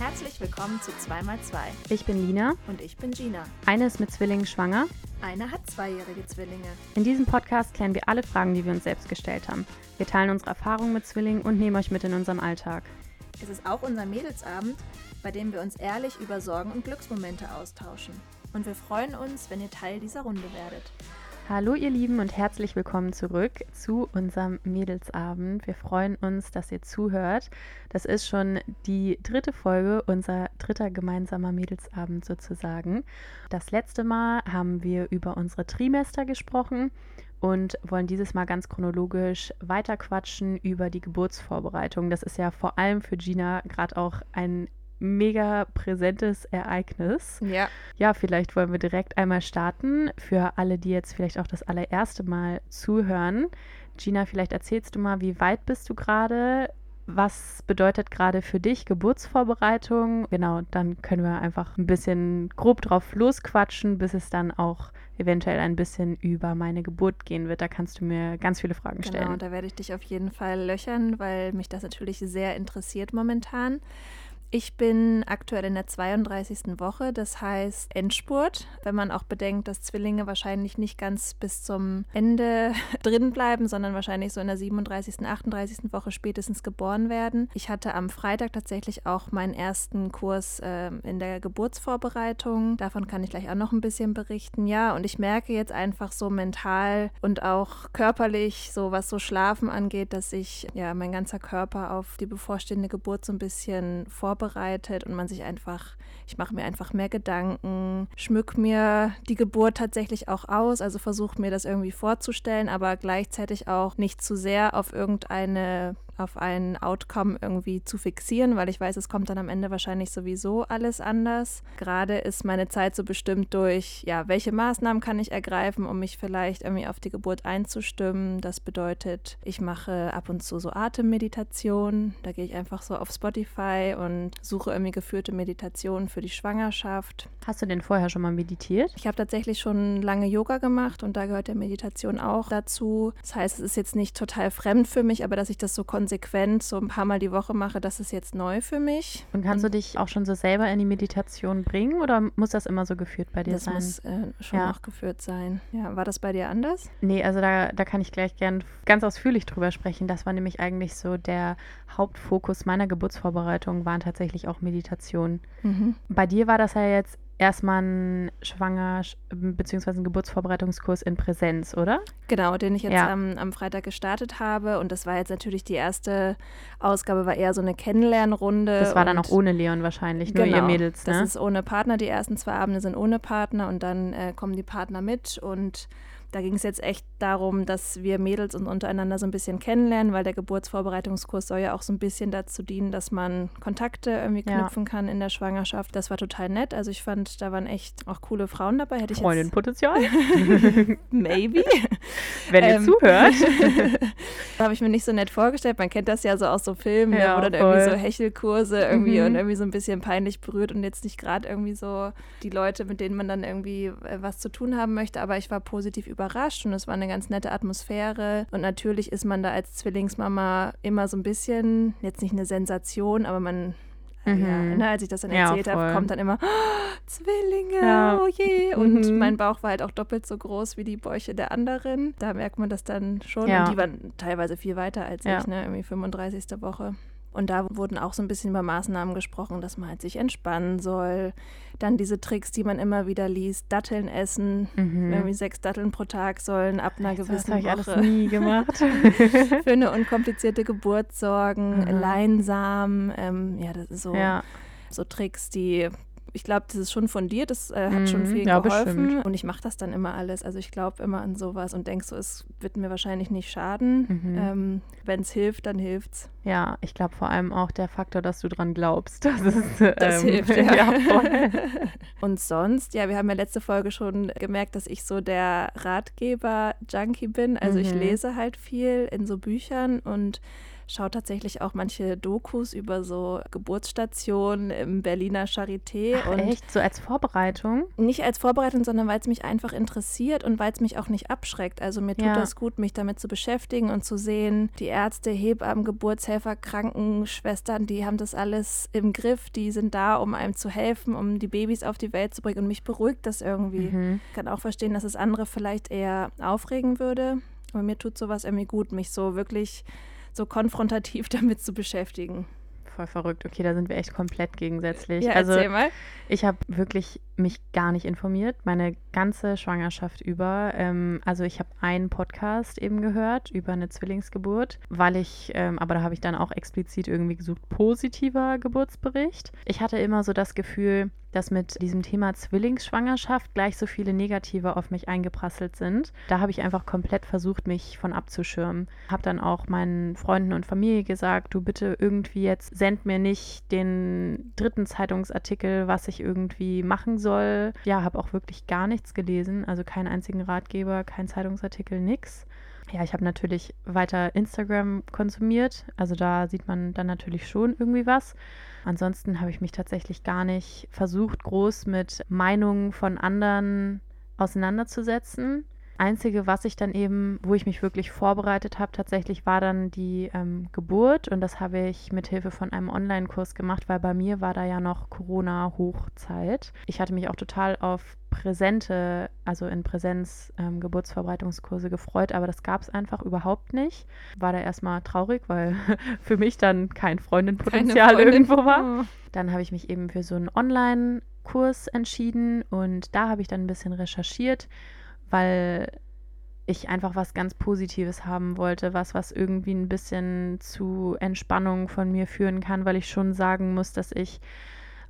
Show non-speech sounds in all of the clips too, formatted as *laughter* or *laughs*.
Herzlich willkommen zu 2x2. Ich bin Lina. Und ich bin Gina. Eine ist mit Zwillingen schwanger. Eine hat zweijährige Zwillinge. In diesem Podcast klären wir alle Fragen, die wir uns selbst gestellt haben. Wir teilen unsere Erfahrungen mit Zwillingen und nehmen euch mit in unserem Alltag. Es ist auch unser Mädelsabend, bei dem wir uns ehrlich über Sorgen und Glücksmomente austauschen. Und wir freuen uns, wenn ihr Teil dieser Runde werdet. Hallo ihr Lieben und herzlich willkommen zurück zu unserem Mädelsabend. Wir freuen uns, dass ihr zuhört. Das ist schon die dritte Folge, unser dritter gemeinsamer Mädelsabend sozusagen. Das letzte Mal haben wir über unsere Trimester gesprochen und wollen dieses Mal ganz chronologisch weiterquatschen über die Geburtsvorbereitung. Das ist ja vor allem für Gina gerade auch ein mega präsentes Ereignis. Ja. Ja, vielleicht wollen wir direkt einmal starten. Für alle, die jetzt vielleicht auch das allererste Mal zuhören. Gina, vielleicht erzählst du mal, wie weit bist du gerade? Was bedeutet gerade für dich Geburtsvorbereitung? Genau, dann können wir einfach ein bisschen grob drauf losquatschen, bis es dann auch eventuell ein bisschen über meine Geburt gehen wird. Da kannst du mir ganz viele Fragen stellen. Genau, da werde ich dich auf jeden Fall löchern, weil mich das natürlich sehr interessiert momentan. Ich bin aktuell in der 32. Woche, das heißt Endspurt. Wenn man auch bedenkt, dass Zwillinge wahrscheinlich nicht ganz bis zum Ende *laughs* drin bleiben, sondern wahrscheinlich so in der 37., 38. Woche spätestens geboren werden. Ich hatte am Freitag tatsächlich auch meinen ersten Kurs äh, in der Geburtsvorbereitung. Davon kann ich gleich auch noch ein bisschen berichten. Ja, und ich merke jetzt einfach so mental und auch körperlich, so was so Schlafen angeht, dass ich ja mein ganzer Körper auf die bevorstehende Geburt so ein bisschen vorbereitet vorbereitet und man sich einfach, ich mache mir einfach mehr Gedanken, schmück mir die Geburt tatsächlich auch aus, also versuche mir das irgendwie vorzustellen, aber gleichzeitig auch nicht zu sehr auf irgendeine auf ein Outcome irgendwie zu fixieren, weil ich weiß, es kommt dann am Ende wahrscheinlich sowieso alles anders. Gerade ist meine Zeit so bestimmt durch, ja, welche Maßnahmen kann ich ergreifen, um mich vielleicht irgendwie auf die Geburt einzustimmen. Das bedeutet, ich mache ab und zu so Atemmeditation. Da gehe ich einfach so auf Spotify und suche irgendwie geführte Meditationen für die Schwangerschaft. Hast du denn vorher schon mal meditiert? Ich habe tatsächlich schon lange Yoga gemacht und da gehört der Meditation auch dazu. Das heißt, es ist jetzt nicht total fremd für mich, aber dass ich das so konsequent konsequent so ein paar Mal die Woche mache, das ist jetzt neu für mich. Und kannst und du dich auch schon so selber in die Meditation bringen oder muss das immer so geführt bei dir das sein? Das muss äh, schon ja. auch geführt sein. Ja, war das bei dir anders? Nee, also da, da kann ich gleich gern ganz ausführlich drüber sprechen. Das war nämlich eigentlich so der Hauptfokus meiner Geburtsvorbereitung, waren tatsächlich auch Meditationen. Mhm. Bei dir war das ja jetzt erstmal einen Schwanger- bzw. einen Geburtsvorbereitungskurs in Präsenz, oder? Genau, den ich jetzt ja. am, am, Freitag gestartet habe. Und das war jetzt natürlich die erste Ausgabe, war eher so eine Kennenlernrunde. Das war dann auch ohne Leon wahrscheinlich, nur genau, ihr Mädels, ne? Das ist ohne Partner. Die ersten zwei Abende sind ohne Partner und dann äh, kommen die Partner mit und da ging es jetzt echt darum, dass wir Mädels uns untereinander so ein bisschen kennenlernen, weil der Geburtsvorbereitungskurs soll ja auch so ein bisschen dazu dienen, dass man Kontakte irgendwie knüpfen ja. kann in der Schwangerschaft. Das war total nett. Also ich fand, da waren echt auch coole Frauen dabei. Hätte ich Freundinnenpotenzial? *laughs* Maybe. *laughs* Wenn ihr ähm, zuhört. *laughs* habe ich mir nicht so nett vorgestellt. Man kennt das ja so aus so Filmen, ja, wo dann voll. irgendwie so Hechelkurse irgendwie mhm. und irgendwie so ein bisschen peinlich berührt und jetzt nicht gerade irgendwie so die Leute, mit denen man dann irgendwie äh, was zu tun haben möchte. Aber ich war positiv überrascht überrascht und es war eine ganz nette Atmosphäre. Und natürlich ist man da als Zwillingsmama immer so ein bisschen, jetzt nicht eine Sensation, aber man Mhm. Ja, ne, als ich das dann erzählt ja, habe, kommt dann immer oh, Zwillinge, ja. oh je. Und mhm. mein Bauch war halt auch doppelt so groß wie die Bäuche der anderen. Da merkt man das dann schon. Ja. Und die waren teilweise viel weiter als ich, ne? irgendwie 35. Woche. Und da wurden auch so ein bisschen über Maßnahmen gesprochen, dass man halt sich entspannen soll. Dann diese Tricks, die man immer wieder liest, Datteln essen, mhm. irgendwie sechs Datteln pro Tag sollen ab einer gewissen das Woche. Ich alles nie gemacht. *laughs* für eine unkomplizierte Geburt sorgen, mhm. Leinsamen, ähm, ja, das ist so, ja. so Tricks, die ich glaube, das ist schon fundiert, das äh, hat mm, schon mhm. viel ja, geholfen. Bestimmt. Und ich mache das dann immer alles. Also ich glaube immer an sowas und denke so, es wird mir wahrscheinlich nicht schaden. Mhm. Ähm, Wenn es hilft, dann hilft's. Ja, ich glaube vor allem auch der Faktor, dass du dran glaubst. *laughs* Das, ist, ähm, das hilft, *laughs* ja. ja *laughs* und sonst, ja, wir haben ja letzte Folge schon gemerkt, dass ich so der Ratgeber-Junkie bin. Also mhm. ich lese halt viel in so Büchern und schaue tatsächlich auch manche Dokus über so Geburtsstationen im Berliner Charité. Ach, und echt? So als Vorbereitung? Nicht als Vorbereitung, sondern weil es mich einfach interessiert und weil es mich auch nicht abschreckt. Also mir tut ja. das gut, mich damit zu beschäftigen und zu sehen, die Ärzte, Hebammen, Geburtshelfer, Krankenschwestern, die haben das alles im Griff, die sind da, um einem zu helfen, um die Babys auf die Welt zu bringen und mich beruhigt das irgendwie. Mhm. Ich kann auch verstehen, dass es andere vielleicht eher aufregen würde, aber mir tut sowas irgendwie gut, mich so wirklich so konfrontativ *laughs* damit zu beschäftigen. Voll verrückt. Okay, da sind wir echt komplett gegensätzlich. Ja, also, erzähl mal. Ich habe wirklich mich gar nicht informiert, meine ganze Schwangerschaft über. Ähm, also ich habe einen Podcast eben gehört über eine Zwillingsgeburt, weil ich, ähm, aber da habe ich dann auch explizit irgendwie gesucht, positiver Geburtsbericht. Ich hatte immer so das Gefühl, dass mit diesem Thema Zwillingsschwangerschaft gleich so viele Negative auf mich eingeprasselt sind. Da habe ich einfach komplett versucht, mich von abzuschirmen. Habe dann auch meinen Freunden und Familie gesagt, du bitte irgendwie jetzt send mir nicht den dritten Zeitungsartikel, was ich irgendwie machen soll. Ja, habe auch wirklich gar nichts gelesen, also keinen einzigen Ratgeber, kein Zeitungsartikel, nix. Ja, ich habe natürlich weiter Instagram konsumiert, also da sieht man dann natürlich schon irgendwie was. Ansonsten habe ich mich tatsächlich gar nicht versucht, groß mit Meinungen von anderen auseinanderzusetzen. Einzige, was ich dann eben, wo ich mich wirklich vorbereitet habe, tatsächlich war dann die ähm, Geburt und das habe ich mit Hilfe von einem Online-Kurs gemacht, weil bei mir war da ja noch Corona-Hochzeit. Ich hatte mich auch total auf präsente, also in Präsenz ähm, Geburtsvorbereitungskurse gefreut, aber das gab es einfach überhaupt nicht. War da erstmal traurig, weil *laughs* für mich dann kein Freundinpotenzial Freundin. irgendwo war. Oh. Dann habe ich mich eben für so einen Online-Kurs entschieden und da habe ich dann ein bisschen recherchiert weil ich einfach was ganz Positives haben wollte, was, was irgendwie ein bisschen zu Entspannung von mir führen kann, weil ich schon sagen muss, dass ich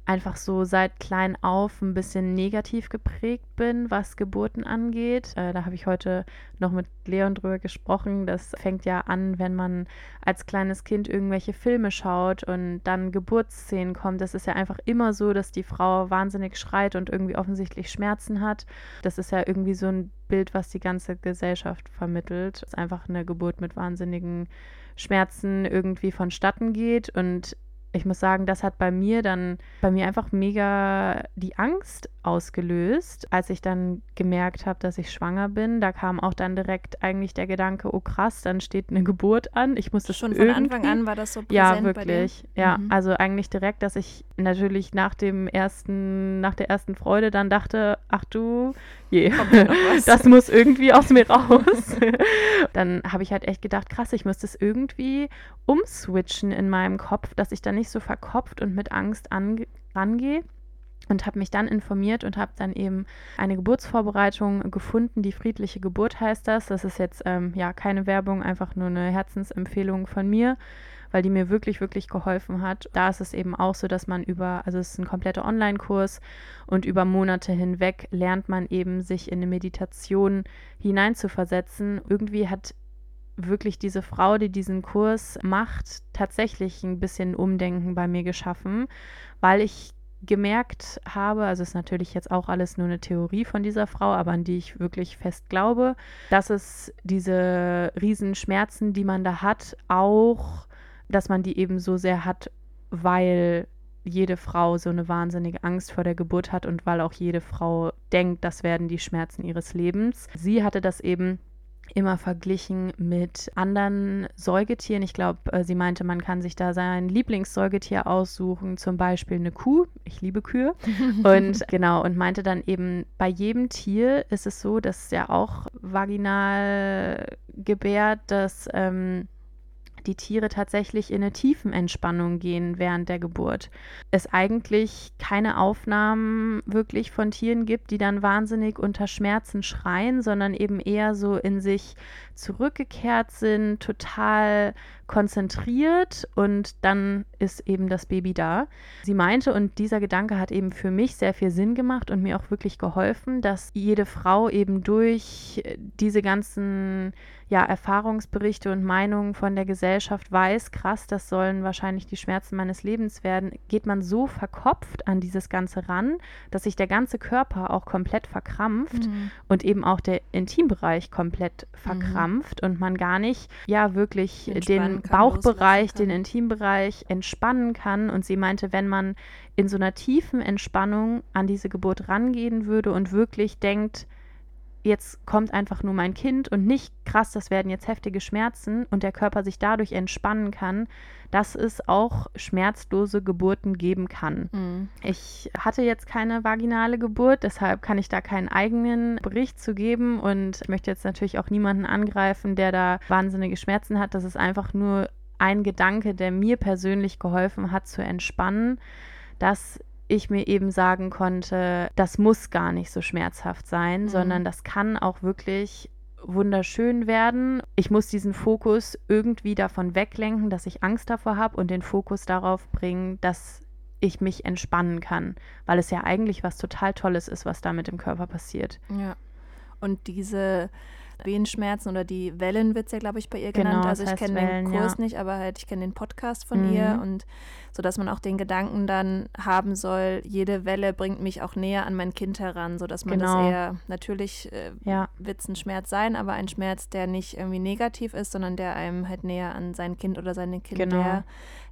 einfach so seit klein auf ein bisschen negativ geprägt bin, was Geburten angeht. Äh, da habe ich heute noch mit Leon drüber gesprochen. Das fängt ja an, wenn man als kleines Kind irgendwelche Filme schaut und dann Geburtsszenen kommt. Das ist ja einfach immer so, dass die Frau wahnsinnig schreit und irgendwie offensichtlich Schmerzen hat. Das ist ja irgendwie so ein Bild, was die ganze Gesellschaft vermittelt. Es ist einfach eine Geburt mit wahnsinnigen Schmerzen irgendwie vonstatten geht und ich muss sagen, das hat bei mir dann, bei mir einfach mega die Angst ausgelöst, als ich dann gemerkt habe, dass ich schwanger bin. Da kam auch dann direkt eigentlich der Gedanke, oh krass, dann steht eine Geburt an. Ich muss das schon von Anfang an war das so präsent Ja, wirklich. Ja, mhm. also eigentlich direkt, dass ich natürlich nach dem ersten, nach der ersten Freude dann dachte, ach du, je, *laughs* das muss irgendwie aus mir raus. *laughs* dann habe ich halt echt gedacht, krass, ich muss das irgendwie umswitchen in meinem Kopf, dass ich dann nicht so verkopft und mit Angst rangehe und habe mich dann informiert und habe dann eben eine Geburtsvorbereitung gefunden. Die friedliche Geburt heißt das. Das ist jetzt ähm, ja keine Werbung, einfach nur eine Herzensempfehlung von mir, weil die mir wirklich, wirklich geholfen hat. Da ist es eben auch so, dass man über, also es ist ein kompletter Online-Kurs und über Monate hinweg lernt man eben, sich in eine Meditation hineinzuversetzen. Irgendwie hat wirklich diese Frau, die diesen Kurs macht, tatsächlich ein bisschen Umdenken bei mir geschaffen, weil ich gemerkt habe, also ist natürlich jetzt auch alles nur eine Theorie von dieser Frau, aber an die ich wirklich fest glaube, dass es diese Riesenschmerzen, die man da hat, auch, dass man die eben so sehr hat, weil jede Frau so eine wahnsinnige Angst vor der Geburt hat und weil auch jede Frau denkt, das werden die Schmerzen ihres Lebens. Sie hatte das eben immer verglichen mit anderen Säugetieren. Ich glaube, äh, sie meinte, man kann sich da sein Lieblingssäugetier aussuchen, zum Beispiel eine Kuh. Ich liebe Kühe. *laughs* Und genau, und meinte dann eben, bei jedem Tier ist es so, dass ja auch vaginal gebärt, dass ähm, die Tiere tatsächlich in eine Tiefenentspannung gehen während der Geburt. Es eigentlich keine Aufnahmen wirklich von Tieren gibt, die dann wahnsinnig unter Schmerzen schreien, sondern eben eher so in sich zurückgekehrt sind, total konzentriert und dann ist eben das Baby da. Sie meinte, und dieser Gedanke hat eben für mich sehr viel Sinn gemacht und mir auch wirklich geholfen, dass jede Frau eben durch diese ganzen ja, Erfahrungsberichte und Meinungen von der Gesellschaft weiß, krass, das sollen wahrscheinlich die Schmerzen meines Lebens werden, geht man so verkopft an dieses Ganze ran, dass sich der ganze Körper auch komplett verkrampft mhm. und eben auch der Intimbereich komplett mhm. verkrampft mhm. und man gar nicht, ja, wirklich den Bauchbereich, den Intimbereich entspannen kann. Und sie meinte, wenn man in so einer tiefen Entspannung an diese Geburt rangehen würde und wirklich denkt, jetzt kommt einfach nur mein Kind und nicht krass, das werden jetzt heftige Schmerzen und der Körper sich dadurch entspannen kann, dass es auch schmerzlose Geburten geben kann. Mhm. Ich hatte jetzt keine vaginale Geburt, deshalb kann ich da keinen eigenen Bericht zu geben und ich möchte jetzt natürlich auch niemanden angreifen, der da wahnsinnige Schmerzen hat. Das ist einfach nur ein Gedanke, der mir persönlich geholfen hat zu entspannen, dass ich mir eben sagen konnte, das muss gar nicht so schmerzhaft sein, mhm. sondern das kann auch wirklich wunderschön werden. Ich muss diesen Fokus irgendwie davon weglenken, dass ich Angst davor habe und den Fokus darauf bringen, dass ich mich entspannen kann, weil es ja eigentlich was total Tolles ist, was da mit dem Körper passiert. Ja. Und diese Wehenschmerzen oder die Wellen wird es ja, glaube ich, bei ihr genannt. Genau, also ich kenne den Kurs ja. nicht, aber halt ich kenne den Podcast von mhm. ihr und so dass man auch den Gedanken dann haben soll, jede Welle bringt mich auch näher an mein Kind heran, sodass man genau. das eher, natürlich äh, ja. wird es ein Schmerz sein, aber ein Schmerz, der nicht irgendwie negativ ist, sondern der einem halt näher an sein Kind oder seine Kinder genau.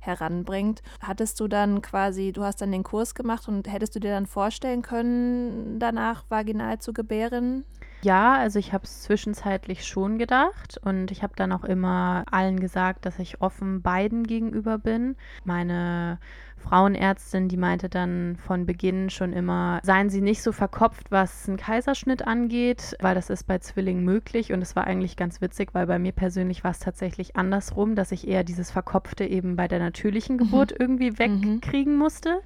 heranbringt. Hattest du dann quasi, du hast dann den Kurs gemacht und hättest du dir dann vorstellen können, danach vaginal zu gebären? Ja, also ich habe es zwischenzeitlich schon gedacht und ich habe dann auch immer allen gesagt, dass ich offen beiden gegenüber bin. Meine Frauenärztin, die meinte dann von Beginn schon immer, seien Sie nicht so verkopft, was einen Kaiserschnitt angeht, weil das ist bei Zwillingen möglich und es war eigentlich ganz witzig, weil bei mir persönlich war es tatsächlich andersrum, dass ich eher dieses Verkopfte eben bei der natürlichen mhm. Geburt mhm. irgendwie wegkriegen mhm. musste.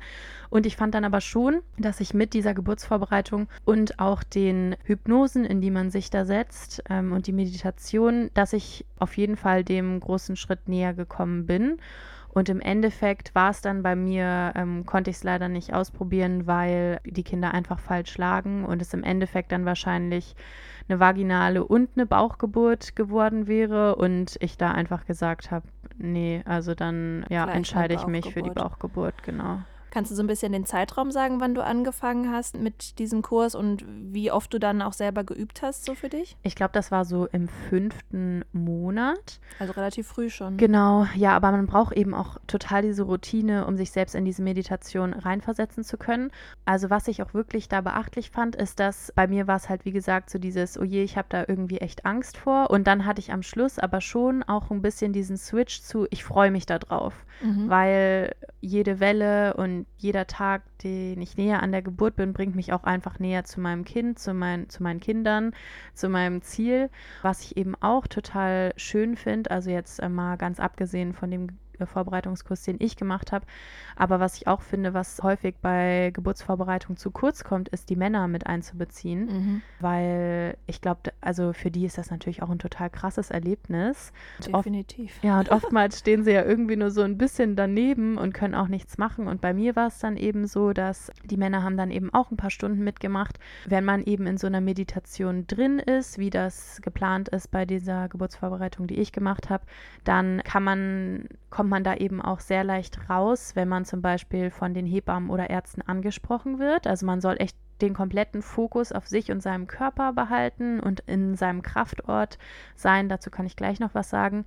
Und ich fand dann aber schon, dass ich mit dieser Geburtsvorbereitung und auch den Hypnosen, in die man sich da setzt ähm, und die Meditation, dass ich auf jeden Fall dem großen Schritt näher gekommen bin. Und im Endeffekt war es dann bei mir, ähm, konnte ich es leider nicht ausprobieren, weil die Kinder einfach falsch lagen und es im Endeffekt dann wahrscheinlich eine vaginale und eine Bauchgeburt geworden wäre und ich da einfach gesagt habe, nee, also dann ja, entscheide ich mich für die Bauchgeburt, genau. Kannst du so ein bisschen den Zeitraum sagen, wann du angefangen hast mit diesem Kurs und wie oft du dann auch selber geübt hast, so für dich? Ich glaube, das war so im fünften Monat. Also relativ früh schon. Genau, ja, aber man braucht eben auch total diese Routine, um sich selbst in diese Meditation reinversetzen zu können. Also was ich auch wirklich da beachtlich fand, ist, dass bei mir war es halt, wie gesagt, so dieses, oh je, ich habe da irgendwie echt Angst vor. Und dann hatte ich am Schluss aber schon auch ein bisschen diesen Switch zu, ich freue mich da drauf, mhm. weil jede Welle und jeder Tag, den ich näher an der Geburt bin, bringt mich auch einfach näher zu meinem Kind, zu, mein, zu meinen Kindern, zu meinem Ziel. Was ich eben auch total schön finde, also jetzt mal ganz abgesehen von dem Vorbereitungskurs, den ich gemacht habe. Aber was ich auch finde, was häufig bei Geburtsvorbereitung zu kurz kommt, ist die Männer mit einzubeziehen, mhm. weil ich glaube, also für die ist das natürlich auch ein total krasses Erlebnis. Definitiv. Oft, ja, und oftmals stehen sie ja irgendwie nur so ein bisschen daneben und können auch nichts machen. Und bei mir war es dann eben so, dass die Männer haben dann eben auch ein paar Stunden mitgemacht. Wenn man eben in so einer Meditation drin ist, wie das geplant ist bei dieser Geburtsvorbereitung, die ich gemacht habe, dann kann man, kommt man da eben auch sehr leicht raus, wenn man zum Beispiel von den Hebammen oder Ärzten angesprochen wird. Also man soll echt den kompletten Fokus auf sich und seinem Körper behalten und in seinem Kraftort sein. Dazu kann ich gleich noch was sagen.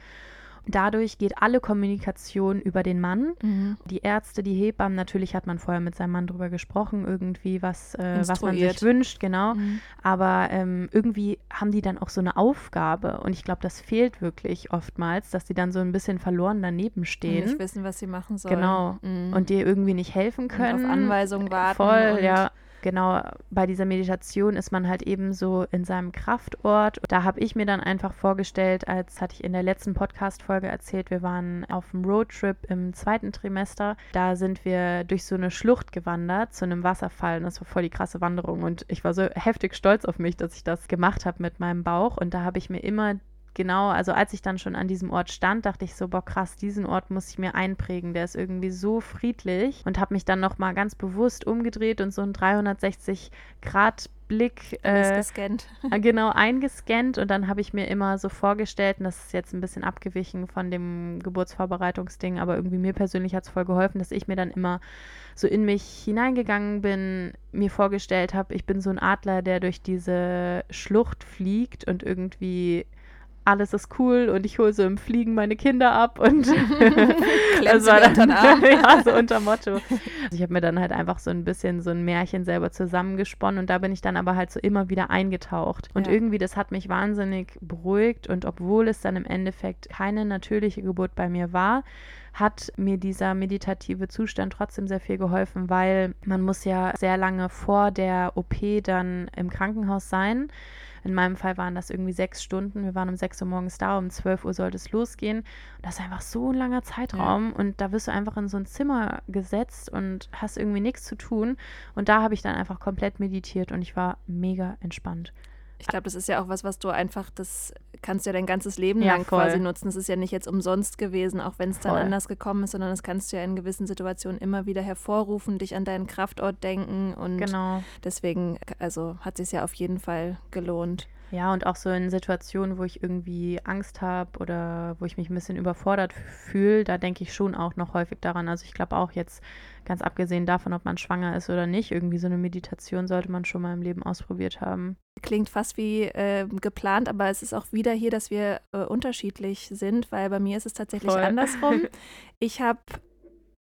Dadurch geht alle Kommunikation über den Mann. Mhm. Die Ärzte, die Hebammen, natürlich hat man vorher mit seinem Mann drüber gesprochen, irgendwie, was, äh, was man sich wünscht, genau. Mhm. Aber ähm, irgendwie haben die dann auch so eine Aufgabe. Und ich glaube, das fehlt wirklich oftmals, dass die dann so ein bisschen verloren daneben stehen. Und nicht wissen, was sie machen sollen. Genau. Mhm. Und dir irgendwie nicht helfen können. Und auf Anweisungen warten. Voll, ja genau bei dieser Meditation ist man halt eben so in seinem Kraftort. Da habe ich mir dann einfach vorgestellt, als hatte ich in der letzten Podcast-Folge erzählt, wir waren auf einem Roadtrip im zweiten Trimester. Da sind wir durch so eine Schlucht gewandert zu einem Wasserfall und das war voll die krasse Wanderung und ich war so heftig stolz auf mich, dass ich das gemacht habe mit meinem Bauch und da habe ich mir immer genau, also als ich dann schon an diesem Ort stand, dachte ich so, boah krass, diesen Ort muss ich mir einprägen. Der ist irgendwie so friedlich und habe mich dann noch mal ganz bewusst umgedreht und so ein 360 Grad Blick äh. *laughs* Äh, genau eingescannt und dann habe ich mir immer so vorgestellt, und das ist jetzt ein bisschen abgewichen von dem Geburtsvorbereitungsding, aber irgendwie mir persönlich hat es voll geholfen, dass ich mir dann immer so in mich hineingegangen bin, mir vorgestellt habe, ich bin so ein Adler, der durch diese Schlucht fliegt und irgendwie alles ist cool und ich hole so im Fliegen meine Kinder ab und *laughs* *laughs* das war dann *laughs* ja, so unter Motto. Also ich habe mir dann halt einfach so ein bisschen so ein Märchen selber zusammengesponnen und da bin ich dann aber halt so immer wieder eingetaucht. Und ja. irgendwie, das hat mich wahnsinnig beruhigt und obwohl es dann im Endeffekt keine natürliche Geburt bei mir war, hat mir dieser meditative Zustand trotzdem sehr viel geholfen, weil man muss ja sehr lange vor der OP dann im Krankenhaus sein. In meinem Fall waren das irgendwie sechs Stunden. Wir waren um sechs Uhr morgens da, um zwölf Uhr sollte es losgehen. Und das ist einfach so ein langer Zeitraum. Ja. Und da wirst du einfach in so ein Zimmer gesetzt und hast irgendwie nichts zu tun. Und da habe ich dann einfach komplett meditiert und ich war mega entspannt. Ich glaube, das ist ja auch was, was du einfach, das kannst du ja dein ganzes Leben ja, lang voll. quasi nutzen. Das ist ja nicht jetzt umsonst gewesen, auch wenn es dann voll. anders gekommen ist, sondern das kannst du ja in gewissen Situationen immer wieder hervorrufen, dich an deinen Kraftort denken und genau. deswegen, also hat es ja auf jeden Fall gelohnt. Ja, und auch so in Situationen, wo ich irgendwie Angst habe oder wo ich mich ein bisschen überfordert fühle, da denke ich schon auch noch häufig daran. Also ich glaube auch jetzt, ganz abgesehen davon, ob man schwanger ist oder nicht, irgendwie so eine Meditation sollte man schon mal im Leben ausprobiert haben. Klingt fast wie äh, geplant, aber es ist auch wieder hier, dass wir äh, unterschiedlich sind, weil bei mir ist es tatsächlich Voll. andersrum. *laughs* Ich habe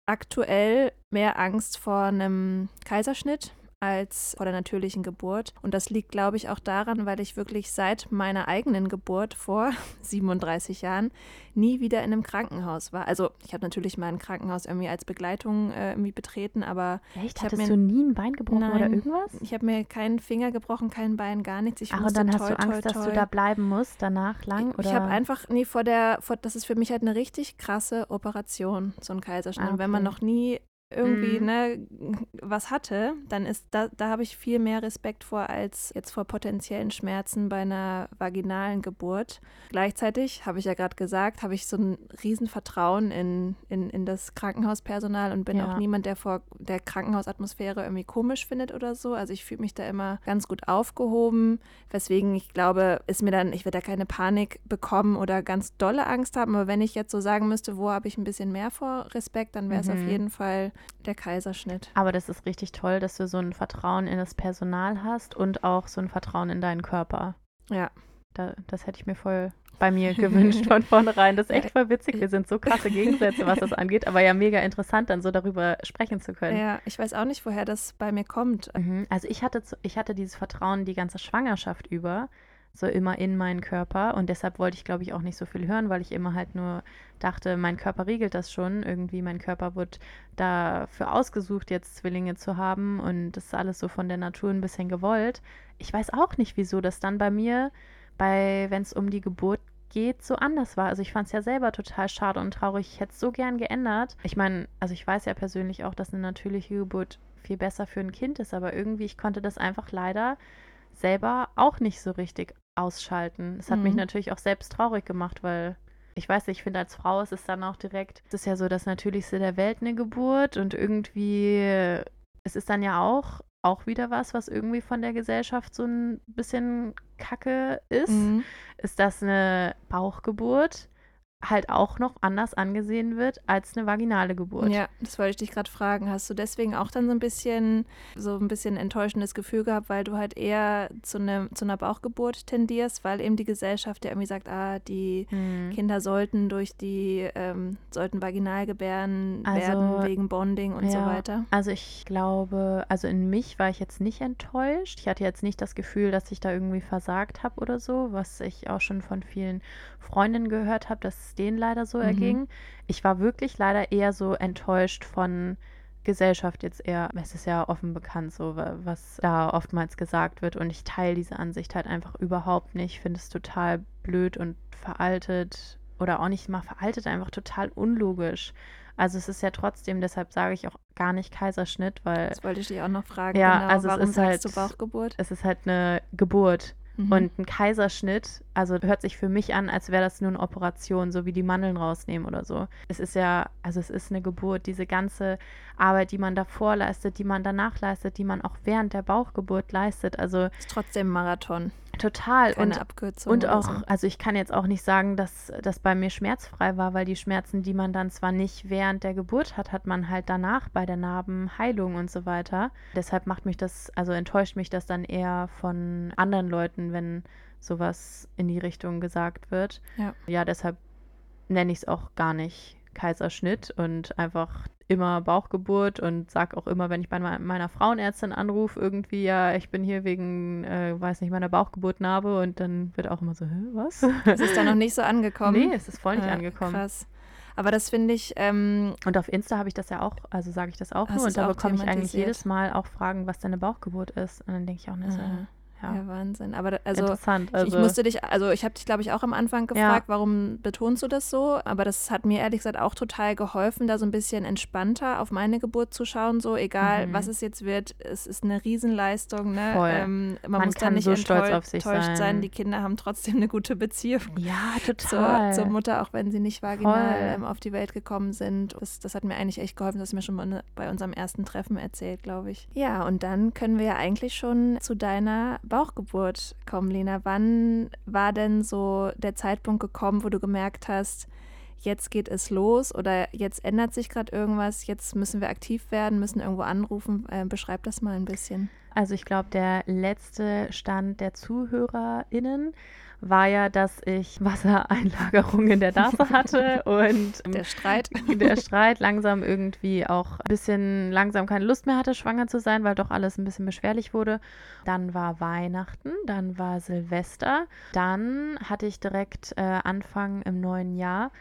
aktuell mehr Angst vor einem Kaiserschnitt als vor der natürlichen Geburt. Und das liegt, glaube ich, auch daran, weil ich wirklich seit meiner eigenen Geburt vor *laughs* 37 Jahren nie wieder in einem Krankenhaus war. Also ich habe natürlich mal ein Krankenhaus irgendwie als Begleitung äh, irgendwie betreten, aber Echt? Hattest mir, du nie ein Bein gebrochen nein, oder irgendwas? Ich habe mir keinen Finger gebrochen, kein Bein, gar nichts. Ich Ach, und dann hast du Angst, toi, toi. dass du da bleiben musst danach lang? Oder? Ich habe einfach, nee, vor der, vor, das ist für mich halt eine richtig krasse Operation, so ein Kaiserschnitt. Ah, okay. Wenn man noch nie irgendwie mhm. ne, was hatte, dann ist da, da habe ich viel mehr Respekt vor als jetzt vor potenziellen Schmerzen bei einer vaginalen Geburt. Gleichzeitig, habe ich ja gerade gesagt, habe ich so ein Riesenvertrauen in, in, in das Krankenhauspersonal und bin ja. auch niemand, der vor der Krankenhausatmosphäre irgendwie komisch findet oder so. Also ich fühle mich da immer ganz gut aufgehoben, weswegen ich glaube, ist mir dann, ich werde da keine Panik bekommen oder ganz dolle Angst haben, aber wenn ich jetzt so sagen müsste, wo habe ich ein bisschen mehr vor Respekt, dann wäre es mhm. auf jeden Fall der Kaiserschnitt. Aber das ist richtig toll, dass du so ein Vertrauen in das Personal hast und auch so ein Vertrauen in deinen Körper. Ja. Da, das hätte ich mir voll bei mir gewünscht von *laughs* vornherein. Das ist echt voll witzig. Wir sind so krasse Gegensätze, was das *laughs* angeht, aber ja mega interessant, dann so darüber sprechen zu können. Ja, ich weiß auch nicht, woher das bei mir kommt. Mhm. Also ich hatte, ich hatte dieses Vertrauen die ganze Schwangerschaft über so immer in meinen Körper. Und deshalb wollte ich, glaube ich, auch nicht so viel hören, weil ich immer halt nur dachte, mein Körper regelt das schon. Irgendwie, mein Körper wird dafür ausgesucht, jetzt Zwillinge zu haben. Und das ist alles so von der Natur ein bisschen gewollt. Ich weiß auch nicht, wieso das dann bei mir, bei, wenn es um die Geburt geht, so anders war. Also ich fand es ja selber total schade und traurig. Ich hätte es so gern geändert. Ich meine, also ich weiß ja persönlich auch, dass eine natürliche Geburt viel besser für ein Kind ist, aber irgendwie, ich konnte das einfach leider selber auch nicht so richtig ausschalten. Das hat mhm. mich natürlich auch selbst traurig gemacht, weil ich weiß nicht, ich finde, als Frau ist es dann auch direkt, es ist ja so das Natürlichste der Welt eine Geburt und irgendwie, es ist dann ja auch, auch wieder was, was irgendwie von der Gesellschaft so ein bisschen kacke ist. Mhm. Ist das eine Bauchgeburt? Halt auch noch anders angesehen wird als eine vaginale Geburt. Ja, das wollte ich dich gerade fragen. Hast du deswegen auch dann so ein bisschen so ein bisschen enttäuschendes Gefühl gehabt, weil du halt eher zu, ne, zu einer Bauchgeburt tendierst, weil eben die Gesellschaft ja irgendwie sagt, ah, die hm. Kinder sollten durch die ähm, sollten vaginal gebären also, werden wegen Bonding und ja, so weiter. Also ich glaube, also in mich war ich jetzt nicht enttäuscht. Ich hatte jetzt nicht das Gefühl, dass ich da irgendwie versagt habe oder so, was ich auch schon von vielen Freundinnen gehört habe, dass es denen leider so mhm. erging. Ich war wirklich leider eher so enttäuscht von Gesellschaft jetzt eher. Es ist ja offen bekannt, so was da oftmals gesagt wird. Und ich teile diese Ansicht halt einfach überhaupt nicht. Ich finde es total blöd und veraltet oder auch nicht mal veraltet, einfach total unlogisch. Also es ist ja trotzdem, deshalb sage ich auch gar nicht Kaiserschnitt, weil. Das wollte ich dich auch noch fragen. Ja, genau, also warum es ist sagst halt, du Bauchgeburt? Es ist halt eine Geburt. Mhm. Und ein Kaiserschnitt, also hört sich für mich an, als wäre das nur eine Operation, so wie die Mandeln rausnehmen oder so. Es ist ja, also es ist eine Geburt, diese ganze Arbeit, die man davor leistet, die man danach leistet, die man auch während der Bauchgeburt leistet. Also ist trotzdem Marathon. Total. Keine und, Abkürzung. Und auch, so. also ich kann jetzt auch nicht sagen, dass das bei mir schmerzfrei war, weil die Schmerzen, die man dann zwar nicht während der Geburt hat, hat man halt danach bei der Narbenheilung und so weiter. Deshalb macht mich das, also enttäuscht mich das dann eher von anderen Leuten, wenn sowas in die Richtung gesagt wird. Ja, ja deshalb nenne ich es auch gar nicht Kaiserschnitt und einfach immer Bauchgeburt und sag auch immer, wenn ich bei meiner Frauenärztin anrufe, irgendwie, ja, ich bin hier wegen, äh, weiß nicht, meiner Bauchgeburtnarbe und dann wird auch immer so, Hä, was? Es ist da noch nicht so angekommen. Nee, es ist voll nicht ja, angekommen. Krass. Aber das finde ich. Ähm, und auf Insta habe ich das ja auch, also sage ich das auch nur. Und da bekomme ich eigentlich jedes Mal auch Fragen, was deine Bauchgeburt ist. Und dann denke ich auch nicht so, ja. ja, Wahnsinn. Aber also, Interessant. Also, ich musste dich, also ich habe dich, glaube ich, auch am Anfang gefragt, ja. warum betonst du das so? Aber das hat mir ehrlich gesagt auch total geholfen, da so ein bisschen entspannter auf meine Geburt zu schauen. So, egal mhm. was es jetzt wird, es ist eine Riesenleistung. Ne? Ähm, man, man, muss kann nicht so stolz auf sich sein. sein. Die Kinder haben trotzdem eine gute Beziehung. Ja, total. Zur, zur Mutter, auch wenn sie nicht vaginal ähm, auf die Welt gekommen sind. Das, das hat mir eigentlich echt geholfen. Das hast mir schon mal bei unserem ersten Treffen erzählt, glaube ich. Ja, und dann können wir ja eigentlich schon zu deiner Bauchgeburt kommen, Lena. Wann war denn so der Zeitpunkt gekommen, wo du gemerkt hast, jetzt geht es los oder jetzt ändert sich gerade irgendwas, jetzt müssen wir aktiv werden, müssen irgendwo anrufen? Äh, beschreib das mal ein bisschen. Also ich glaube, der letzte Stand der ZuhörerInnen war ja, dass ich Wassereinlagerung in der Nase *laughs* hatte und der Streit. Der Streit langsam irgendwie auch ein bisschen langsam keine Lust mehr hatte, schwanger zu sein, weil doch alles ein bisschen beschwerlich wurde. Dann war Weihnachten, dann war Silvester, dann hatte ich direkt äh, Anfang im neuen Jahr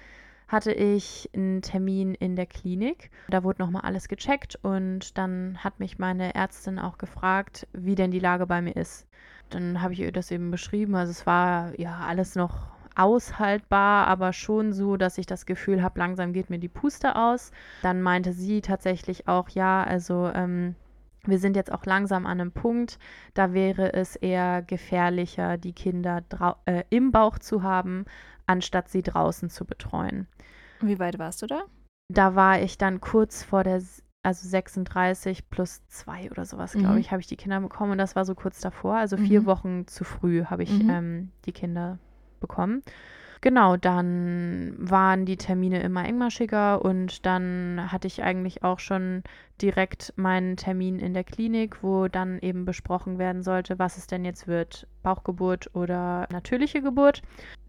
hatte ich einen Termin in der Klinik. Da wurde nochmal alles gecheckt und dann hat mich meine Ärztin auch gefragt, wie denn die Lage bei mir ist. Dann habe ich ihr das eben beschrieben. Also es war ja alles noch aushaltbar, aber schon so, dass ich das Gefühl habe, langsam geht mir die Puste aus. Dann meinte sie tatsächlich auch, ja, also ähm, wir sind jetzt auch langsam an einem Punkt, da wäre es eher gefährlicher, die Kinder äh, im Bauch zu haben, anstatt sie draußen zu betreuen. Wie weit warst du da? Da war ich dann kurz vor der also 36 plus 2 oder sowas, mhm. glaube ich, habe ich die Kinder bekommen. Und das war so kurz davor. Also vier mhm. Wochen zu früh habe ich mhm. ähm, die Kinder bekommen. Genau, dann waren die Termine immer engmaschiger und dann hatte ich eigentlich auch schon direkt meinen Termin in der Klinik, wo dann eben besprochen werden sollte, was es denn jetzt wird, Bauchgeburt oder natürliche Geburt.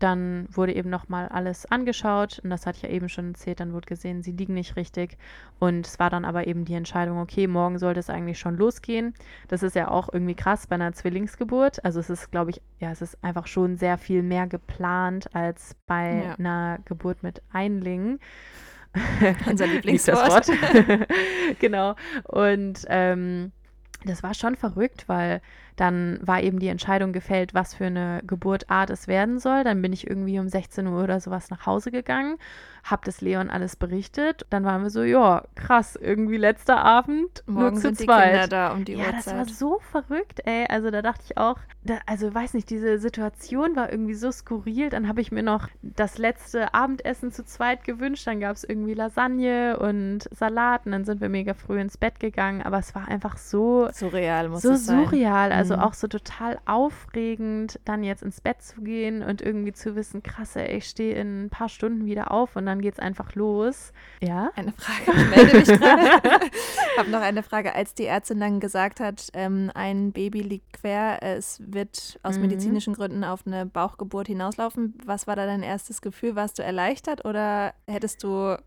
Dann wurde eben nochmal alles angeschaut und das hatte ich ja eben schon erzählt, dann wurde gesehen, sie liegen nicht richtig und es war dann aber eben die Entscheidung, okay, morgen sollte es eigentlich schon losgehen. Das ist ja auch irgendwie krass bei einer Zwillingsgeburt. Also es ist, glaube ich, ja, es ist einfach schon sehr viel mehr geplant als bei ja. einer Geburt mit Einlingen. *laughs* Unser Lieblingswort. *laughs* genau. Und ähm, das war schon verrückt, weil dann war eben die Entscheidung gefällt, was für eine Geburtart es werden soll. Dann bin ich irgendwie um 16 Uhr oder sowas nach Hause gegangen habe das Leon alles berichtet. Dann waren wir so, ja, krass, irgendwie letzter Abend Morgen nur zu sind zweit. die Kinder da um die ja, Uhrzeit. das war so verrückt, ey. Also da dachte ich auch, da, also weiß nicht, diese Situation war irgendwie so skurril. Dann habe ich mir noch das letzte Abendessen zu zweit gewünscht. Dann gab es irgendwie Lasagne und Salat und dann sind wir mega früh ins Bett gegangen. Aber es war einfach so surreal, muss so es sein. surreal, also mhm. auch so total aufregend, dann jetzt ins Bett zu gehen und irgendwie zu wissen, krass, ey, ich stehe in ein paar Stunden wieder auf und dann geht es einfach los. Ja? Eine Frage, ich melde mich *laughs* gerade. ich habe noch eine Frage. Als die Ärztin dann gesagt hat, ähm, ein Baby liegt quer, es wird aus mhm. medizinischen Gründen auf eine Bauchgeburt hinauslaufen, was war da dein erstes Gefühl? Warst du erleichtert oder hättest du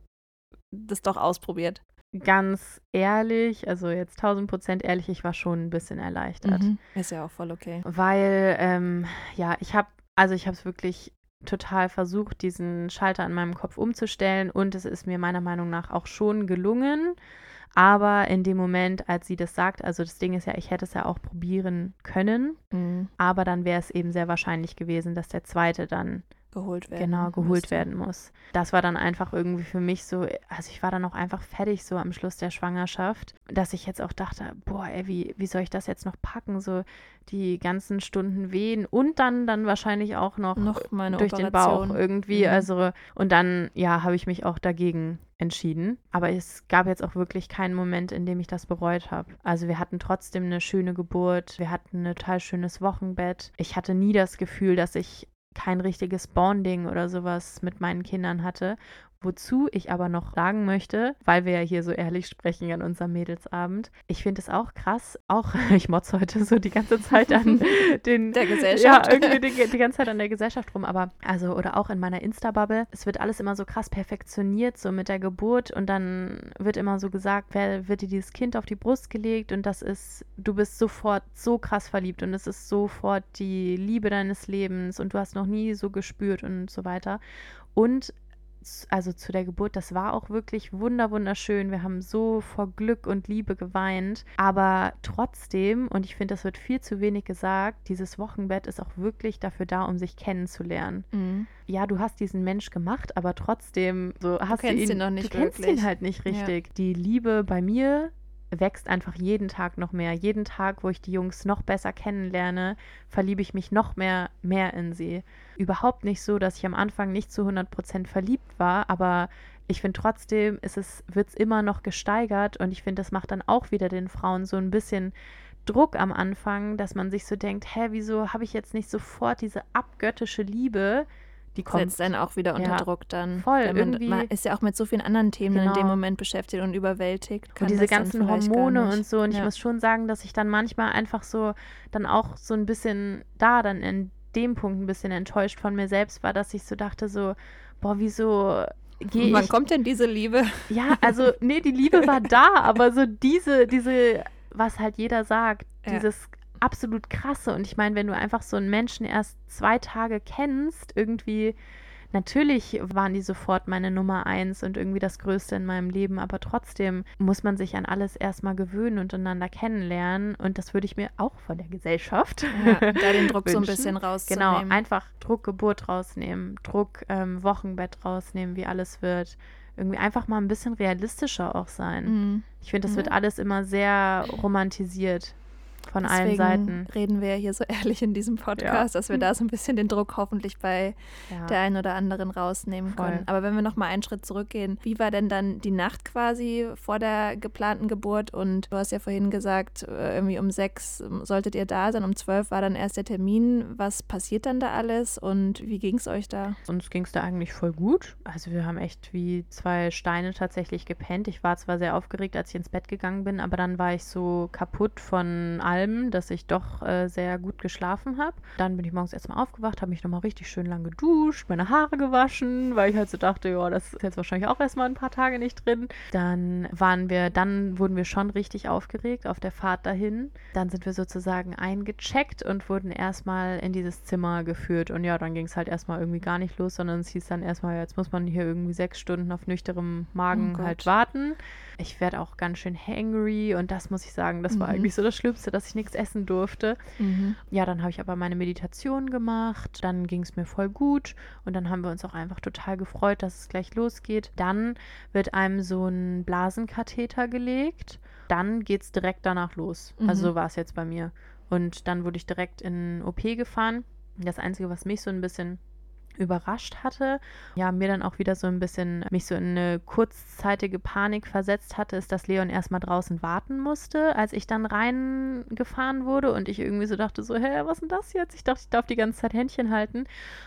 das doch ausprobiert? Ganz ehrlich, also jetzt 1000 Prozent ehrlich, ich war schon ein bisschen erleichtert. Mhm. Ist ja auch voll okay. Weil, ähm, ja, ich habe, also ich habe es wirklich total versucht, diesen Schalter in meinem Kopf umzustellen und es ist mir meiner Meinung nach auch schon gelungen. Aber in dem Moment, als sie das sagt, also das Ding ist ja, ich hätte es ja auch probieren können, mhm. aber dann wäre es eben sehr wahrscheinlich gewesen, dass der zweite dann geholt werden genau geholt müsste. werden muss. Das war dann einfach irgendwie für mich so, also ich war dann auch einfach fertig so am Schluss der Schwangerschaft, dass ich jetzt auch dachte, boah, ey, wie, wie soll ich das jetzt noch packen, so die ganzen Stunden wehen und dann dann wahrscheinlich auch noch, Noch durch den Bauch Operation. irgendwie, Mhm. also und dann ja, habe ich mich auch dagegen entschieden, aber es gab jetzt auch wirklich keinen Moment, in dem ich das bereut habe. Also wir hatten trotzdem eine schöne Geburt, wir hatten ein total schönes Wochenbett. Ich hatte nie das Gefühl, dass ich kein richtiges Bonding oder sowas mit meinen Kindern hatte. Wozu ich aber noch sagen möchte, weil wir ja hier so ehrlich sprechen an unserem Mädelsabend, ich finde es auch krass, auch *laughs* ich motz heute so die ganze Zeit an *laughs* den Der Gesellschaft. Ja, irgendwie die, die ganze Zeit an der Gesellschaft rum, aber also oder auch in meiner Insta-Bubble, es wird alles immer so krass perfektioniert, so mit der Geburt und dann wird immer so gesagt, wer wird dir dieses Kind auf die Brust gelegt und das ist, du bist sofort so krass verliebt und es ist sofort die Liebe deines Lebens und du hast noch nie so gespürt und so weiter. Und also zu der Geburt, das war auch wirklich wunder wunderschön. Wir haben so vor Glück und Liebe geweint, aber trotzdem und ich finde, das wird viel zu wenig gesagt, dieses Wochenbett ist auch wirklich dafür da, um sich kennenzulernen. Mhm. Ja, du hast diesen Mensch gemacht, aber trotzdem so hast du kennst ihn, ihn noch nicht du kennst wirklich. ihn halt nicht richtig. Die Liebe bei mir wächst einfach jeden Tag noch mehr. Jeden Tag, wo ich die Jungs noch besser kennenlerne, verliebe ich mich noch mehr, mehr in sie. Überhaupt nicht so, dass ich am Anfang nicht zu 100% verliebt war, aber ich finde trotzdem, ist es, wird es immer noch gesteigert und ich finde, das macht dann auch wieder den Frauen so ein bisschen Druck am Anfang, dass man sich so denkt, hä, wieso habe ich jetzt nicht sofort diese abgöttische Liebe, die kommt. Setzt einen auch wieder unter Ja, Druck dann. voll, man, irgendwie- man ist ja auch mit so vielen anderen Themen in dem Genau. Moment beschäftigt und überwältigt. Kann und diese dann ganzen Hormone und so. Und ich Ja. muss schon sagen, dass ich dann manchmal einfach so dann auch so ein bisschen da dann in dem Punkt ein bisschen enttäuscht von mir selbst war, dass ich so dachte so, boah, wieso gehe Wann ich kommt denn diese Liebe? Ja, also, nee, die Liebe war da, aber so diese, diese, was halt jeder sagt, Ja. dieses absolut krasse. Und ich meine, wenn du einfach so einen Menschen erst zwei Tage kennst, irgendwie, natürlich waren die sofort meine Nummer eins und irgendwie das Größte in meinem Leben, aber trotzdem muss man sich an alles erstmal gewöhnen und einander kennenlernen. Und das würde ich mir auch von der Gesellschaft Ja, da den Druck so ein *laughs* wünschen. bisschen rauszunehmen. Genau, einfach Druck Geburt rausnehmen, Druck ähm, Wochenbett rausnehmen, wie alles wird. Irgendwie einfach mal ein bisschen realistischer auch sein. Mhm. Ich finde, das Ja. wird alles immer sehr romantisiert von allen Deswegen Seiten. reden wir ja hier so *laughs* ehrlich in diesem Podcast, dass wir da so ein bisschen den Druck hoffentlich bei Ja. der einen oder anderen rausnehmen Voll. können. Aber wenn wir noch mal einen Schritt zurückgehen, wie war denn dann die Nacht quasi vor der geplanten Geburt? Und du hast ja vorhin gesagt, äh, irgendwie um sechs solltet ihr da sein, um zwölf war dann erst der Termin. Was passiert dann da alles und wie ging es euch da? Uns ging es da eigentlich voll gut. Also wir haben echt wie zwei Steine tatsächlich gepennt. Ich war zwar sehr aufgeregt, als ich ins Bett gegangen bin, aber dann war ich so kaputt von allem, dass ich doch äh, sehr gut geschlafen habe. Dann bin ich morgens erstmal aufgewacht, habe mich nochmal richtig schön lang geduscht, meine Haare gewaschen, weil ich halt so dachte, ja, das ist jetzt wahrscheinlich auch erstmal ein paar Tage nicht drin. Dann waren wir, dann wurden wir schon richtig aufgeregt auf der Fahrt dahin. Dann sind wir sozusagen eingecheckt und wurden erstmal in dieses Zimmer geführt. Und ja, dann ging es halt erstmal irgendwie gar nicht los, sondern es hieß dann erstmal, jetzt muss man hier irgendwie sechs Stunden auf nüchternem Magen Oh halt warten. Ich werde auch ganz schön hangry und das muss ich sagen, das war Mhm. eigentlich so das Schlimmste, dass ich nichts essen durfte. Ja, dann habe ich aber meine Meditation gemacht, dann ging es mir voll gut und dann haben wir uns auch einfach total gefreut, dass es gleich losgeht. Dann wird einem so ein Blasenkatheter gelegt, dann geht es direkt danach los. Also Mhm. so war es jetzt bei mir. Und dann wurde ich direkt in OP gefahren. Das Einzige, was mich so ein bisschen überrascht hatte, ja, mir dann auch wieder so ein bisschen mich so in eine kurzzeitige Panik versetzt hatte, ist, dass Leon erstmal draußen warten musste, als ich dann reingefahren wurde und ich irgendwie so dachte so, hä, was ist denn das jetzt? Ich dachte, ich darf die ganze Zeit Händchen halten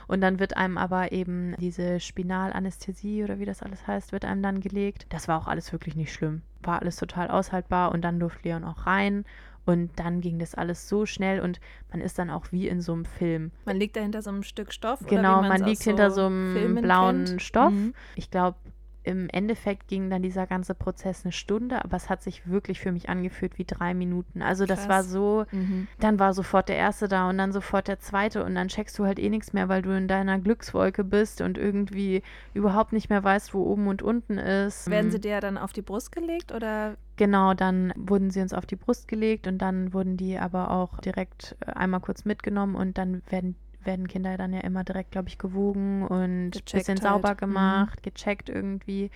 und dann wird einem aber eben diese Spinalanästhesie oder wie das alles heißt, wird einem dann gelegt. Das war auch alles wirklich nicht schlimm. War alles total aushaltbar und dann durfte Leon auch rein und dann ging das alles so schnell und man ist dann auch wie in so einem Film. Man liegt da hinter so einem Stück Stoff? oder Genau, man liegt hinter so einem blauen kennt? Stoff. Mhm. Ich glaube, im Endeffekt ging dann dieser ganze Prozess eine Stunde, aber es hat sich wirklich für mich angefühlt wie drei Minuten. Also das Krass. war so, Mhm. dann war sofort der erste da und dann sofort der zweite und dann checkst du halt eh nichts mehr, weil du in deiner Glückswolke bist und irgendwie überhaupt nicht mehr weißt, wo oben und unten ist. Werden Mhm. sie dir dann auf die Brust gelegt oder Genau, dann wurden sie uns auf die Brust gelegt und dann wurden die aber auch direkt äh, einmal kurz mitgenommen und dann werden werden Kinder dann ja immer direkt, glaube ich, gewogen und Gecheckt bisschen halt. sauber Mhm. gemacht, gecheckt irgendwie.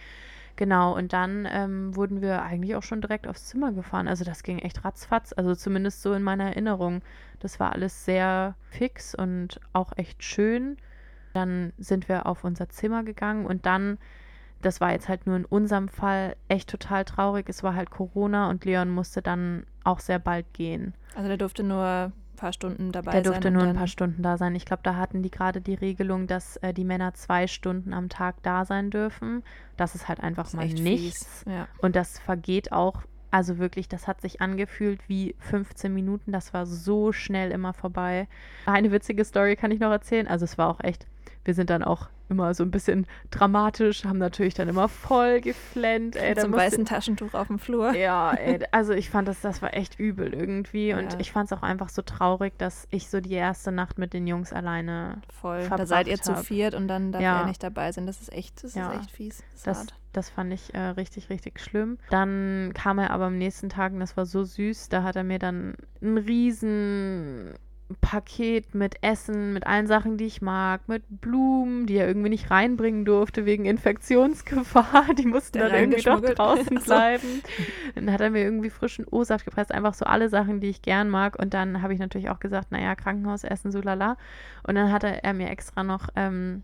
Genau, und dann ähm, wurden wir eigentlich auch schon direkt aufs Zimmer gefahren. Also das ging echt ratzfatz, also zumindest so in meiner Erinnerung. Das war alles sehr fix und auch echt schön. Dann sind wir auf unser Zimmer gegangen und dann, das war jetzt halt nur in unserem Fall echt total traurig. Es war halt Corona und Leon musste dann auch sehr bald gehen. Also der durfte nur ein paar Stunden dabei Der sein. durfte und nur ein paar Stunden da sein. Ich glaube, da hatten die gerade die Regelung, dass äh, die Männer zwei Stunden am Tag da sein dürfen. Das ist halt einfach ist mal nichts. Ja. Und das vergeht auch, also wirklich, das hat sich angefühlt wie 15 Minuten. Das war so schnell immer vorbei. Eine witzige Story kann ich noch erzählen. Also es war auch echt, wir sind dann auch immer so ein bisschen dramatisch, haben natürlich dann immer voll geflennt. Ey, Mit so einem weißen Taschentuch auf dem Flur. ja, ey, also ich fand das, das war echt übel irgendwie. Und Ja. ich fand es auch einfach so traurig, dass ich so die erste Nacht mit den Jungs alleine. Voll. Da seid ihr zu hab. viert und dann darf Ja. er nicht dabei sein. Das ist echt, das Ja. ist echt fies. Das Das, das fand ich äh, richtig, richtig schlimm. Dann kam er aber am nächsten Tag und das war so süß. Da hat er mir dann ein riesen Paket mit Essen, mit allen Sachen, die ich mag, mit Blumen, die er irgendwie nicht reinbringen durfte wegen Infektionsgefahr. *laughs* Die mussten Der dann irgendwie doch draußen bleiben. Dann hat er mir irgendwie frischen O-Saft gepresst, einfach so alle Sachen, die ich gern mag. Und dann habe ich natürlich auch gesagt, naja, Krankenhausessen, so lala. Und dann hatte er mir extra noch ähm,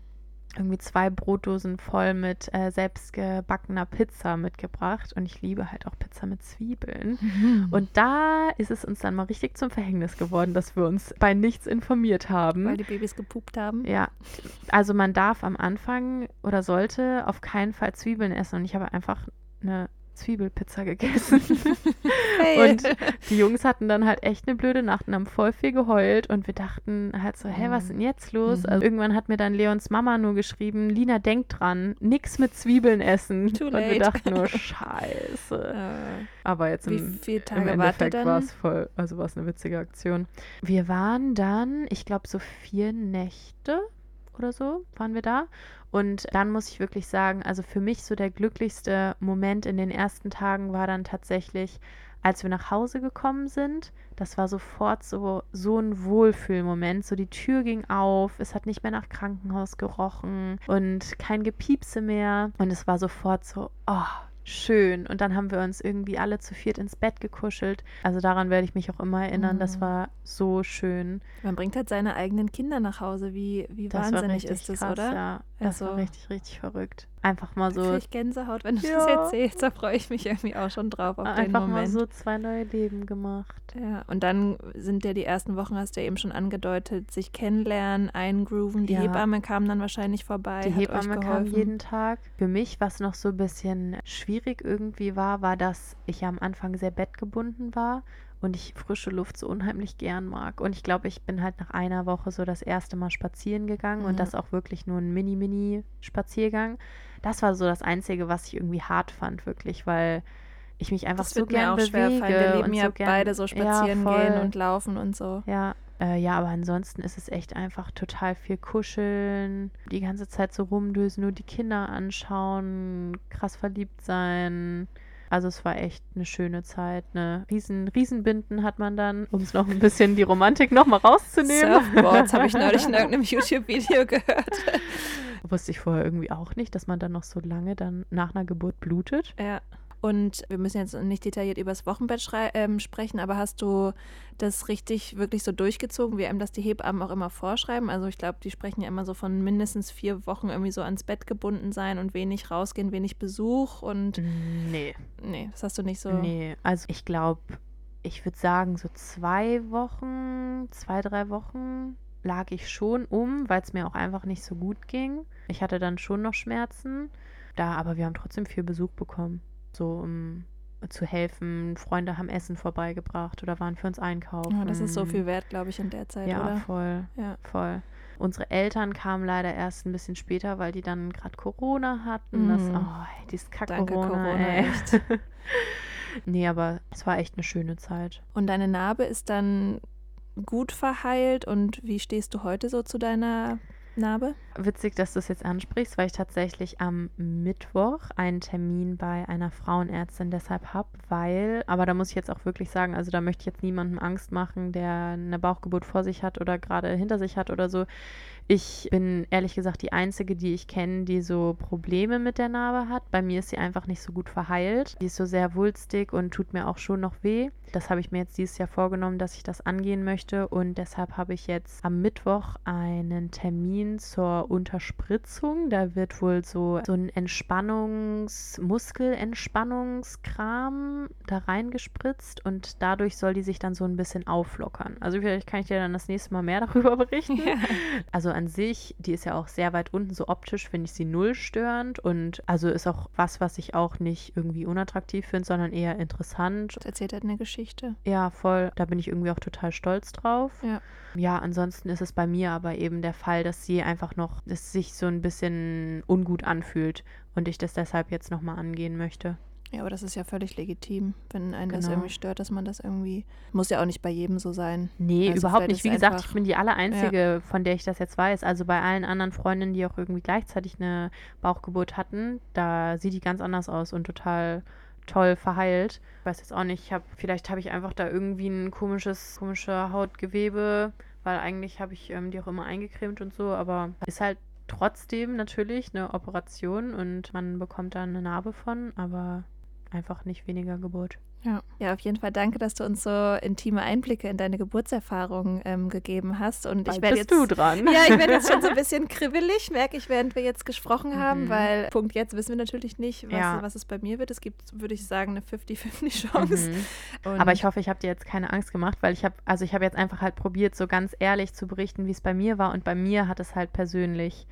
irgendwie zwei Brotdosen voll mit äh, selbstgebackener Pizza mitgebracht. Und ich liebe halt auch Pizza mit Zwiebeln. Und da ist es uns dann mal richtig zum Verhängnis geworden, dass wir uns bei nichts informiert haben. Weil die Babys gepupt haben. Ja, also man darf am Anfang oder sollte auf keinen Fall Zwiebeln essen. Und ich habe einfach eine Zwiebelpizza gegessen. Hey. Und die Jungs hatten dann halt echt eine blöde Nacht und haben voll viel geheult. Und wir dachten halt so, hä, was ist denn jetzt los? Mhm. Also irgendwann hat mir dann Leons Mama nur geschrieben, Lina, denk dran, nix mit Zwiebeln essen. Too und wir late. dachten nur, *laughs* scheiße. Äh, Aber jetzt wie im, viele im Tage ihr Endeffekt war es voll, also war es eine witzige Aktion. Wir waren dann, ich glaube, so vier Nächte oder so waren wir da. Und dann muss ich wirklich sagen, also für mich so der glücklichste Moment in den ersten Tagen war dann tatsächlich, als wir nach Hause gekommen sind. Das war sofort so, so ein Wohlfühlmoment. So die Tür ging auf, es hat nicht mehr nach Krankenhaus gerochen und kein Gepiepse mehr. Und es war sofort so, oh, schön. Und dann haben wir uns irgendwie alle zu viert ins Bett gekuschelt. Also daran werde ich mich auch immer erinnern. Das Mhm. war so schön. Man bringt halt seine eigenen Kinder nach Hause. Wie, wie Das war wahnsinnig ist das, krass, oder? Ja, das war Also- richtig, richtig verrückt. Einfach mal So. ich Gänsehaut, wenn du das Ja. erzählst. Da freue ich mich irgendwie auch schon drauf auf den einfach mal Moment. so zwei neue Leben gemacht. Ja, und dann sind ja die ersten Wochen, hast du ja eben schon angedeutet, sich kennenlernen, eingrooven. Die Ja. Hebamme kam dann wahrscheinlich vorbei. Die Hebamme kam jeden Tag. Für mich, was noch so ein bisschen schwierig irgendwie war, war, dass ich ja am Anfang sehr bettgebunden war und ich frische Luft so unheimlich gern mag. Und ich glaube, ich bin halt nach einer Woche so das erste Mal spazieren gegangen und Ja. das auch wirklich nur ein Mini-Mini-Spaziergang. Das war so das Einzige, was ich irgendwie hart fand, wirklich, weil ich mich einfach Das so wird mir gern auch bewege. Wir leben und ja so gern, beide so spazieren ja, gehen und laufen und so. Ja, äh, ja, aber ansonsten ist es echt einfach total viel kuscheln, die ganze Zeit so rumdösen, nur die Kinder anschauen, krass verliebt sein. Also es war echt eine schöne Zeit. Ne? Riesen, Riesenbinden hat man dann, um es noch ein bisschen die Romantik nochmal rauszunehmen. Surfboards habe ich neulich in *laughs* irgendeinem YouTube-Video gehört. Wusste ich vorher irgendwie auch nicht, dass man dann noch so lange dann nach einer Geburt blutet. Ja. Und wir müssen jetzt nicht detailliert über das Wochenbett ähm, sprechen, aber hast du das richtig, wirklich so durchgezogen, wie einem das die Hebammen auch immer vorschreiben? Also ich glaube, die sprechen ja immer so von mindestens vier Wochen irgendwie so ans Bett gebunden sein und wenig rausgehen, wenig Besuch und Nee. nee, das hast du nicht so. Nee, also ich glaube, ich würde sagen, so zwei Wochen, zwei, drei Wochen lag ich schon um, weil es mir auch einfach nicht so gut ging. Ich hatte dann schon noch Schmerzen. Da, aber wir haben trotzdem viel Besuch bekommen. So, um zu helfen. Freunde haben Essen vorbeigebracht oder waren für uns einkaufen. Ja, das ist so viel wert, glaube ich, in der Zeit, Ja, oder? voll, Ja. voll. Unsere Eltern kamen leider erst ein bisschen später, weil die dann gerade Corona hatten. Das, Mhm. oh, ey, dieses Kack Danke, Corona, echt. *laughs* nee, aber es war echt eine schöne Zeit. Und deine Narbe ist dann gut verheilt und wie stehst du heute so zu deiner Narbe? Witzig, dass du es jetzt ansprichst, weil ich tatsächlich am Mittwoch einen Termin bei einer Frauenärztin deshalb habe, weil, aber da muss ich jetzt auch wirklich sagen, also da möchte ich jetzt niemandem Angst machen, der eine Bauchgeburt vor sich hat oder gerade hinter sich hat oder so. Ich bin ehrlich gesagt die Einzige, die ich kenne, die so Probleme mit der Narbe hat. Bei mir ist sie einfach nicht so gut verheilt. Die ist so sehr wulstig und tut mir auch schon noch weh. Das habe ich mir jetzt dieses Jahr vorgenommen, dass ich das angehen möchte. Und deshalb habe ich jetzt am Mittwoch einen Termin zur Unterspritzung. Da wird wohl so, so ein Entspannungs-, Muskelentspannungskram da reingespritzt und dadurch soll die sich dann so ein bisschen auflockern. Also vielleicht kann ich dir dann das nächste Mal mehr *laughs* darüber berichten. Ja. Also an sich, die ist ja auch sehr weit unten, so optisch finde ich sie null störend und also ist auch was, was ich auch nicht irgendwie unattraktiv finde, sondern eher interessant. Das erzählt halt eine Geschichte. Ja, voll. Da bin ich irgendwie auch total stolz drauf. Ja. Ja, ansonsten ist es bei mir aber eben der Fall, dass sie einfach noch, dass sich so ein bisschen ungut anfühlt und ich das deshalb jetzt nochmal angehen möchte. Ja, aber das ist ja völlig legitim, wenn einen genau. das irgendwie stört, dass man das irgendwie. Muss ja auch nicht bei jedem so sein. Nee, also überhaupt nicht. Wie gesagt, ich bin die aller Einzige, ja. von der ich das jetzt weiß. Also bei allen anderen Freundinnen, die auch irgendwie gleichzeitig eine Bauchgeburt hatten, da sieht die ganz anders aus und total toll verheilt. Ich weiß jetzt auch nicht, ich hab, vielleicht habe ich einfach da irgendwie ein komisches, komische Hautgewebe, weil eigentlich habe ich ähm, die auch immer eingecremt und so, aber ist halt trotzdem natürlich eine Operation und man bekommt da eine Narbe von, aber einfach nicht weniger Geburt. Ja. ja, auf jeden Fall danke, dass du uns so intime Einblicke in deine Geburtserfahrung ähm, gegeben hast. Und Bald ich werde jetzt du dran. *laughs* Ja, ich werde jetzt schon so ein *laughs* bisschen kribbelig, merke ich, während wir jetzt gesprochen haben, mhm. weil Punkt jetzt wissen wir natürlich nicht, was, ja. was es bei mir wird. Es gibt, würde ich sagen, eine 50-50 Chance. Mhm. Aber ich hoffe, ich habe dir jetzt keine Angst gemacht, weil ich habe, also ich habe jetzt einfach halt probiert, so ganz ehrlich zu berichten, wie es bei mir war. Und bei mir hat es halt persönlich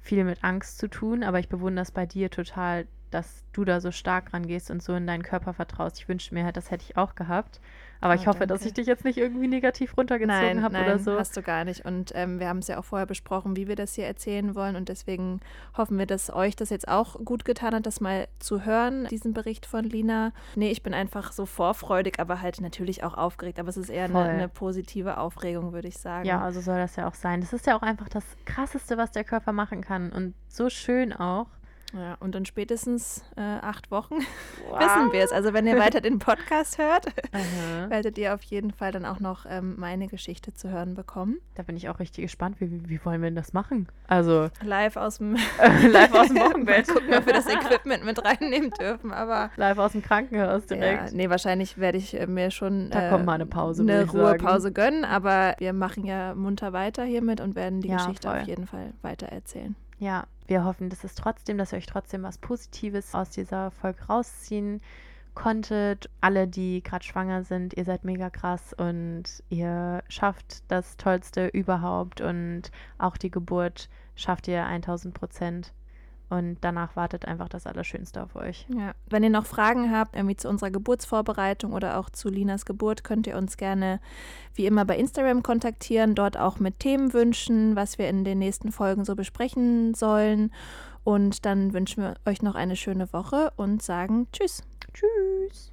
viel mit Angst zu tun, aber ich bewundere es bei dir total, dass du da so stark rangehst und so in deinen Körper vertraust. Ich wünschte mir, das hätte ich auch gehabt. Aber oh, ich hoffe, danke. dass ich dich jetzt nicht irgendwie negativ runtergezogen habe oder so. Hast du gar nicht. Und ähm, wir haben es ja auch vorher besprochen, wie wir das hier erzählen wollen. Und deswegen hoffen wir, dass euch das jetzt auch gut getan hat, das mal zu hören, diesen Bericht von Lina. Nee, ich bin einfach so vorfreudig, aber halt natürlich auch aufgeregt. Aber es ist eher eine, eine positive Aufregung, würde ich sagen. Ja, also soll das ja auch sein. Das ist ja auch einfach das Krasseste, was der Körper machen kann. Und so schön auch. Ja, und in spätestens äh, acht Wochen *laughs* wow. wissen wir es. Also wenn ihr weiter den Podcast hört, *laughs* werdet ihr auf jeden Fall dann auch noch ähm, meine Geschichte zu hören bekommen. Da bin ich auch richtig gespannt. Wie, wie wollen wir denn das machen? Also live aus dem *laughs* live aus dem Wochenbett. gucken, ob wir das Equipment mit reinnehmen dürfen. Aber live aus dem Krankenhaus direkt. Ja, nee, wahrscheinlich werde ich äh, mir schon da äh, kommt mal eine Pause, eine Ruhepause gönnen. Aber wir machen ja munter weiter hiermit und werden die ja, Geschichte voll. auf jeden Fall weiter erzählen. Ja, wir hoffen, dass es trotzdem, dass ihr euch trotzdem was Positives aus dieser Folge rausziehen konntet. Alle, die gerade schwanger sind, ihr seid mega krass und ihr schafft das Tollste überhaupt und auch die Geburt schafft ihr 1000 Prozent. Und danach wartet einfach das Allerschönste auf euch. Ja. Wenn ihr noch Fragen habt, irgendwie zu unserer Geburtsvorbereitung oder auch zu Linas Geburt, könnt ihr uns gerne wie immer bei Instagram kontaktieren, dort auch mit Themen wünschen, was wir in den nächsten Folgen so besprechen sollen. Und dann wünschen wir euch noch eine schöne Woche und sagen Tschüss. Tschüss.